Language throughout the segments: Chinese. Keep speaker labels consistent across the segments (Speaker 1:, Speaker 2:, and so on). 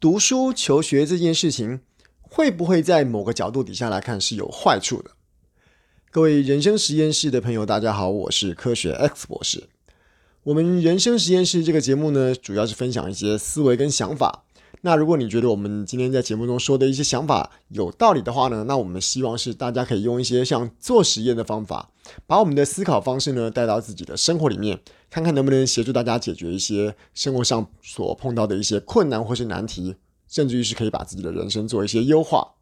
Speaker 1: 读书求学这件事情，会不会在某个角度底下来看是有坏处的？各位人生实验室的朋友，大家好，我是科学 X 博士。我们人生实验室这个节目呢，主要是分享一些思维跟想法。那如果你觉得我们今天在节目中说的一些想法有道理的话呢，那我们希望是大家可以用一些像做实验的方法，把我们的思考方式呢带到自己的生活里面，看看能不能协助大家解决一些生活上所碰到的一些困难或是难题，甚至于是可以把自己的人生做一些优化。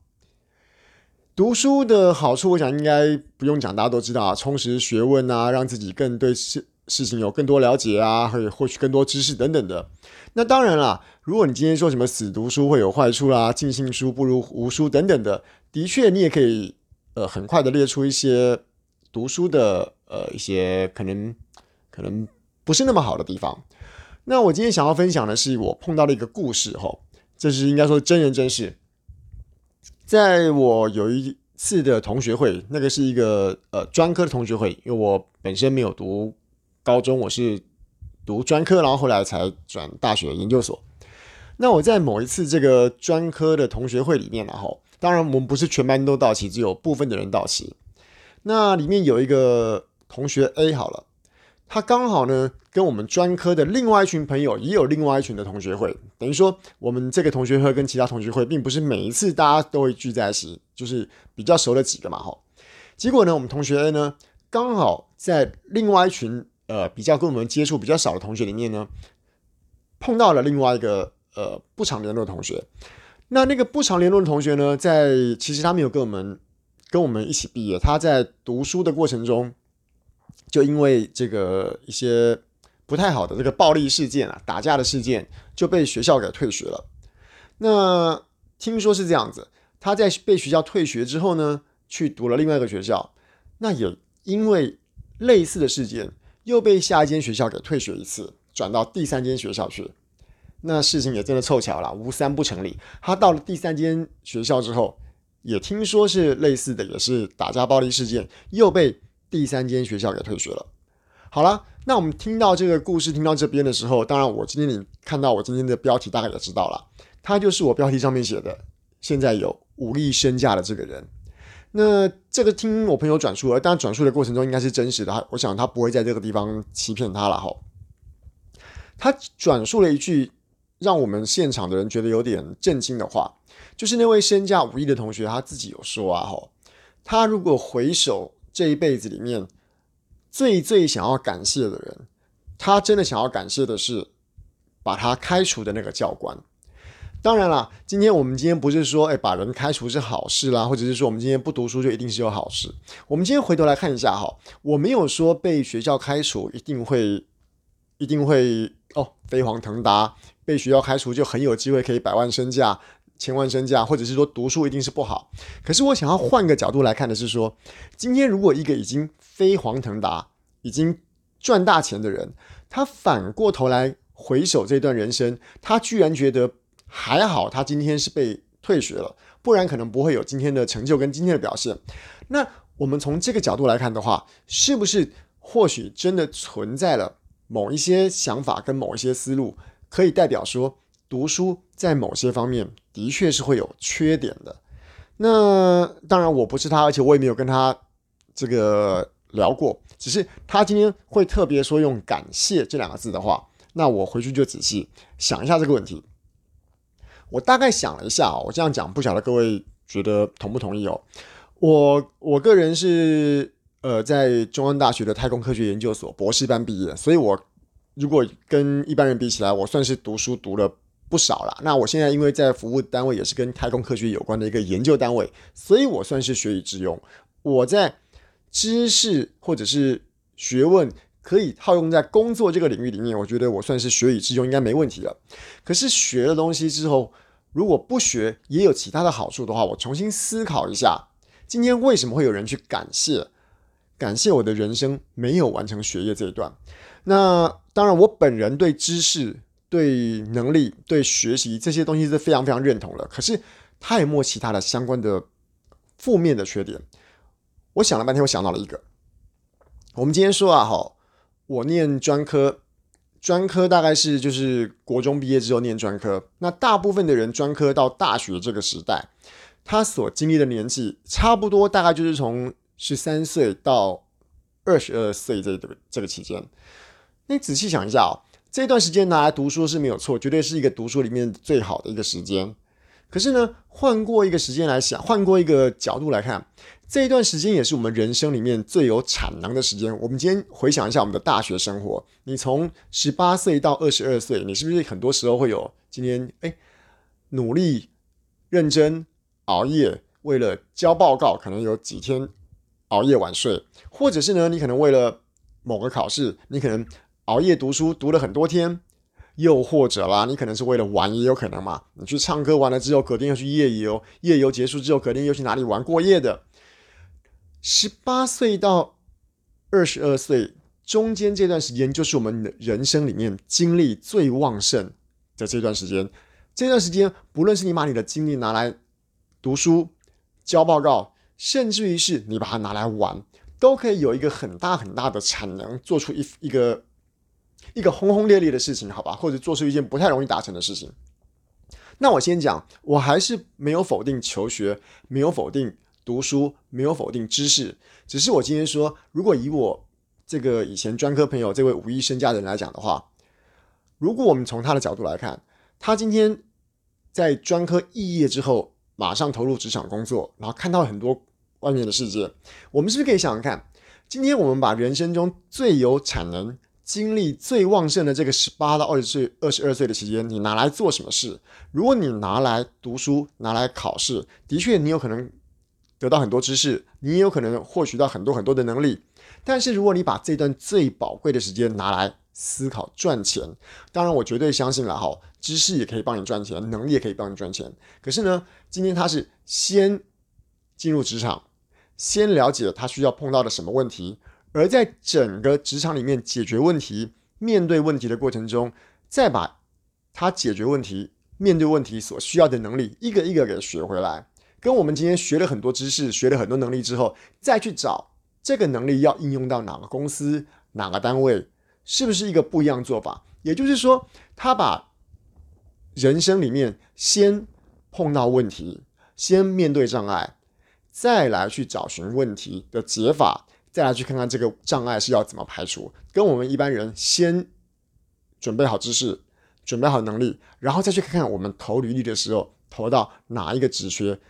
Speaker 1: 读书的好处，我想应该不用讲，大家都知道啊，充实学问啊，让自己更对事事情有更多了解啊，会获取更多知识等等的。那当然啦，如果你今天说什么死读书会有坏处啦，尽信书不如无书等等的，的确你也可以呃很快的列出一些读书的呃一些可能可能不是那么好的地方。那我今天想要分享的是我碰到的一个故事哈，这是应该说真人真事。在我有一次的同学会，那个是一个呃专科的同学会，因为我本身没有读高中，我是读专科，然后后来才转大学研究所。那我在某一次这个专科的同学会里面，然后当然我们不是全班都到齐，只有部分的人到齐。那里面有一个同学 A 好了。他刚好呢，跟我们专科的另外一群朋友也有另外一群的同学会，等于说我们这个同学会跟其他同学会，并不是每一次大家都会聚在一起，就是比较熟的几个嘛，哈。结果呢，我们同学 A 呢，刚好在另外一群呃比较跟我们接触比较少的同学里面呢，碰到了另外一个呃不常联络的同学。那那个不常联络的同学呢，在其实他没有跟我们跟我们一起毕业，他在读书的过程中。就因为这个一些不太好的这个暴力事件啊，打架的事件，就被学校给退学了。那听说是这样子，他在被学校退学之后呢，去读了另外一个学校，那也因为类似的事件，又被下一间学校给退学一次，转到第三间学校去。那事情也真的凑巧了，无三不成理。他到了第三间学校之后，也听说是类似的，也是打架暴力事件，又被。第三间学校给退学了。好了，那我们听到这个故事，听到这边的时候，当然我今天你看到我今天的标题，大概也知道了，他就是我标题上面写的，现在有五亿身价的这个人。那这个听我朋友转述了，当然转述的过程中应该是真实的，我想他不会在这个地方欺骗他了哈。他转述了一句让我们现场的人觉得有点震惊的话，就是那位身价五亿的同学他自己有说啊哈，他如果回首。这一辈子里面，最最想要感谢的人，他真的想要感谢的是把他开除的那个教官。当然啦，今天我们今天不是说，哎，把人开除是好事啦，或者是说我们今天不读书就一定是有好事。我们今天回头来看一下哈，我没有说被学校开除一定会一定会哦飞黄腾达，被学校开除就很有机会可以百万身价。千万身价，或者是说读书一定是不好。可是我想要换个角度来看的是说，今天如果一个已经飞黄腾达、已经赚大钱的人，他反过头来回首这段人生，他居然觉得还好，他今天是被退学了，不然可能不会有今天的成就跟今天的表现。那我们从这个角度来看的话，是不是或许真的存在了某一些想法跟某一些思路，可以代表说，读书在某些方面的确是会有缺点的。那当然我不是他，而且我也没有跟他这个聊过。只是他今天会特别说用“感谢”这两个字的话，那我回去就仔细想一下这个问题。我大概想了一下，我这样讲不晓得各位觉得同不同意哦。我我个人是呃在中央大学的太空科学研究所博士班毕业，所以我如果跟一般人比起来，我算是读书读了。不少了。那我现在因为在服务单位也是跟太空科学有关的一个研究单位，所以我算是学以致用。我在知识或者是学问可以套用在工作这个领域里面，我觉得我算是学以致用，应该没问题了。可是学了东西之后，如果不学也有其他的好处的话，我重新思考一下，今天为什么会有人去感谢感谢我的人生没有完成学业这一段？那当然，我本人对知识。对能力、对学习这些东西是非常非常认同的。可是他有没其他的相关的负面的缺点？我想了半天，我想到了一个。我们今天说啊，哈，我念专科专科大概是就是国中毕业之后念专科，那大部分的人专科到大学这个时代，他所经历的年纪差不多大概就是从十三岁到二十二岁这个这个期间。你仔细想一下哦，这段时间拿来读书是没有错，绝对是一个读书里面最好的一个时间。可是呢，换过一个时间来想，换过一个角度来看。这一段时间也是我们人生里面最有产能的时间。我们今天回想一下我们的大学生活，你从十八岁到二十二岁，你是不是很多时候会有今天哎努力、认真、熬夜，为了交报告，可能有几天熬夜晚睡，或者是呢，你可能为了某个考试，你可能熬夜读书读了很多天，又或者啦，你可能是为了玩，也有可能嘛，你去唱歌完了之后，隔天又去夜游，夜游结束之后，隔天又去哪里玩过夜的。十八岁到二十二岁中间这段时间，就是我们的人生里面精力最旺盛的这段时间。这段时间，不论是你把你的精力拿来读书、交报告，甚至于是你把它拿来玩，都可以有一个很大很大的产能，做出一一个一个轰轰烈烈的事情，好吧？或者做出一件不太容易达成的事情。那我先讲，我还是没有否定求学，没有否定。读书没有否定知识，只是我今天说，如果以我这个以前专科朋友这位五亿身家人来讲的话，如果我们从他的角度来看，他今天在专科肄业之后，马上投入职场工作，然后看到很多外面的世界，我们是不是可以想想看，今天我们把人生中最有产能、精力最旺盛的这个十八到二十岁、二十二岁的期间，你拿来做什么事？如果你拿来读书、拿来考试，的确你有可能。得到很多知识，你也有可能获取到很多很多的能力。但是，如果你把这段最宝贵的时间拿来思考赚钱，当然我绝对相信了哈，知识也可以帮你赚钱，能力也可以帮你赚钱。可是呢，今天他是先进入职场，先了解他需要碰到的什么问题，而在整个职场里面解决问题、面对问题的过程中，再把他解决问题、面对问题所需要的能力一个一个给学回来。跟我们今天学了很多知识，学了很多能力之后，再去找这个能力要应用到哪个公司、哪个单位，是不是一个不一样做法？也就是说，他把人生里面先碰到问题，先面对障碍，再来去找寻问题的解法，再来去看看这个障碍是要怎么排除。跟我们一般人先准备好知识，准备好能力，然后再去看看我们投履历的时候投到哪一个职缺。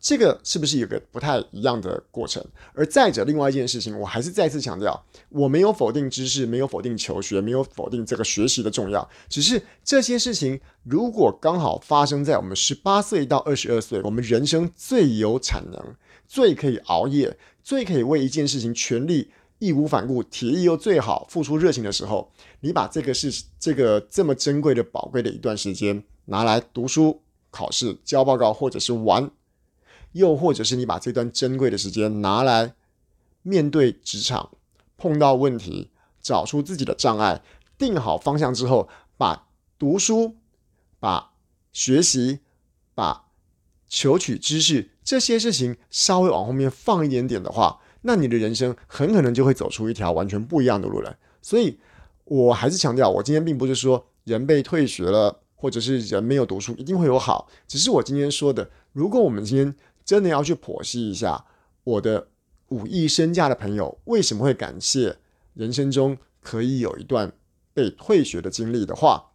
Speaker 1: 这个是不是有个不太一样的过程？而再者，另外一件事情，我还是再次强调，我没有否定知识，没有否定求学，没有否定这个学习的重要。只是这些事情，如果刚好发生在我们十八岁到二十二岁，我们人生最有产能、最可以熬夜、最可以为一件事情全力义无反顾、体力又最好、付出热情的时候，你把这个是这个这么珍贵的宝贵的一段时间拿来读书、考试、交报告，或者是玩。又或者是你把这段珍贵的时间拿来面对职场，碰到问题，找出自己的障碍，定好方向之后，把读书、把学习、把求取知识这些事情稍微往后面放一点点的话，那你的人生很可能就会走出一条完全不一样的路来。所以，我还是强调，我今天并不是说人被退学了，或者是人没有读书一定会有好，只是我今天说的，如果我们今天。真的要去剖析一下我的五亿身价的朋友为什么会感谢人生中可以有一段被退学的经历的话，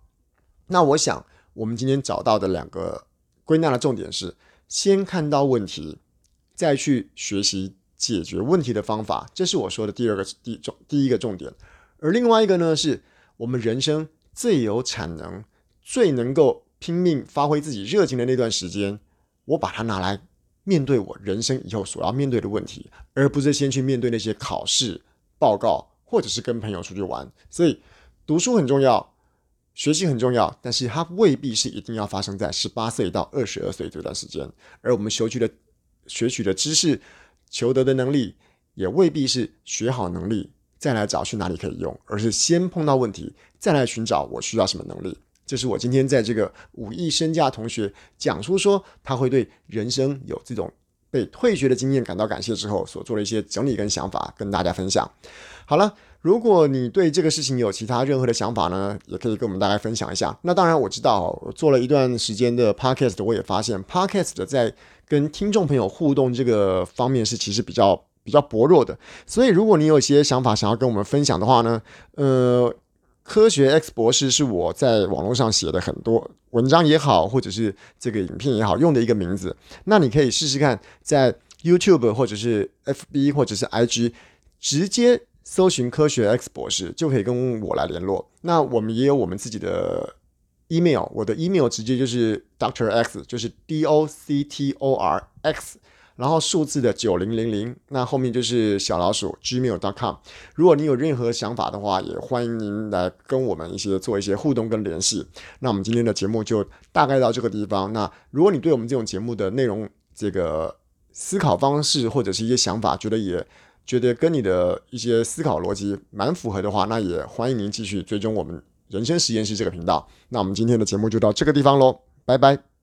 Speaker 1: 那我想我们今天找到的两个归纳的重点是：先看到问题，再去学习解决问题的方法，这是我说的第二个第重第一个重点。而另外一个呢，是我们人生最有产能、最能够拼命发挥自己热情的那段时间，我把它拿来。面对我人生以后所要面对的问题，而不是先去面对那些考试报告，或者是跟朋友出去玩。所以，读书很重要，学习很重要，但是它未必是一定要发生在十八岁到二十二岁这段时间。而我们学取的、学取的知识、求得的能力，也未必是学好能力再来找去哪里可以用，而是先碰到问题，再来寻找我需要什么能力。就是我今天在这个五亿身价同学讲出说他会对人生有这种被退学的经验感到感谢之后所做的一些整理跟想法跟大家分享。好了，如果你对这个事情有其他任何的想法呢，也可以跟我们大家分享一下。那当然，我知道我做了一段时间的 podcast，我也发现 podcast 在跟听众朋友互动这个方面是其实比较比较薄弱的。所以，如果你有一些想法想要跟我们分享的话呢，呃，科学 X 博士是我在网络上写的很多文章也好，或者是这个影片也好用的一个名字。那你可以试试看，在 YouTube 或者是 FB 或者是 IG 直接。搜寻科学 X 博士就可以跟我来联络。那我们也有我们自己的 email，我的 email 直接就是 Doctor X，就是 D O C T O R X，然后数字的九零零零，那后面就是小老鼠 gmail.com。如果你有任何想法的话，也欢迎您来跟我们一些做一些互动跟联系。那我们今天的节目就大概到这个地方。那如果你对我们这种节目的内容、这个思考方式或者是一些想法，觉得也觉得跟你的一些思考逻辑蛮符合的话，那也欢迎您继续追踪我们人生实验室这个频道。那我们今天的节目就到这个地方喽，拜拜。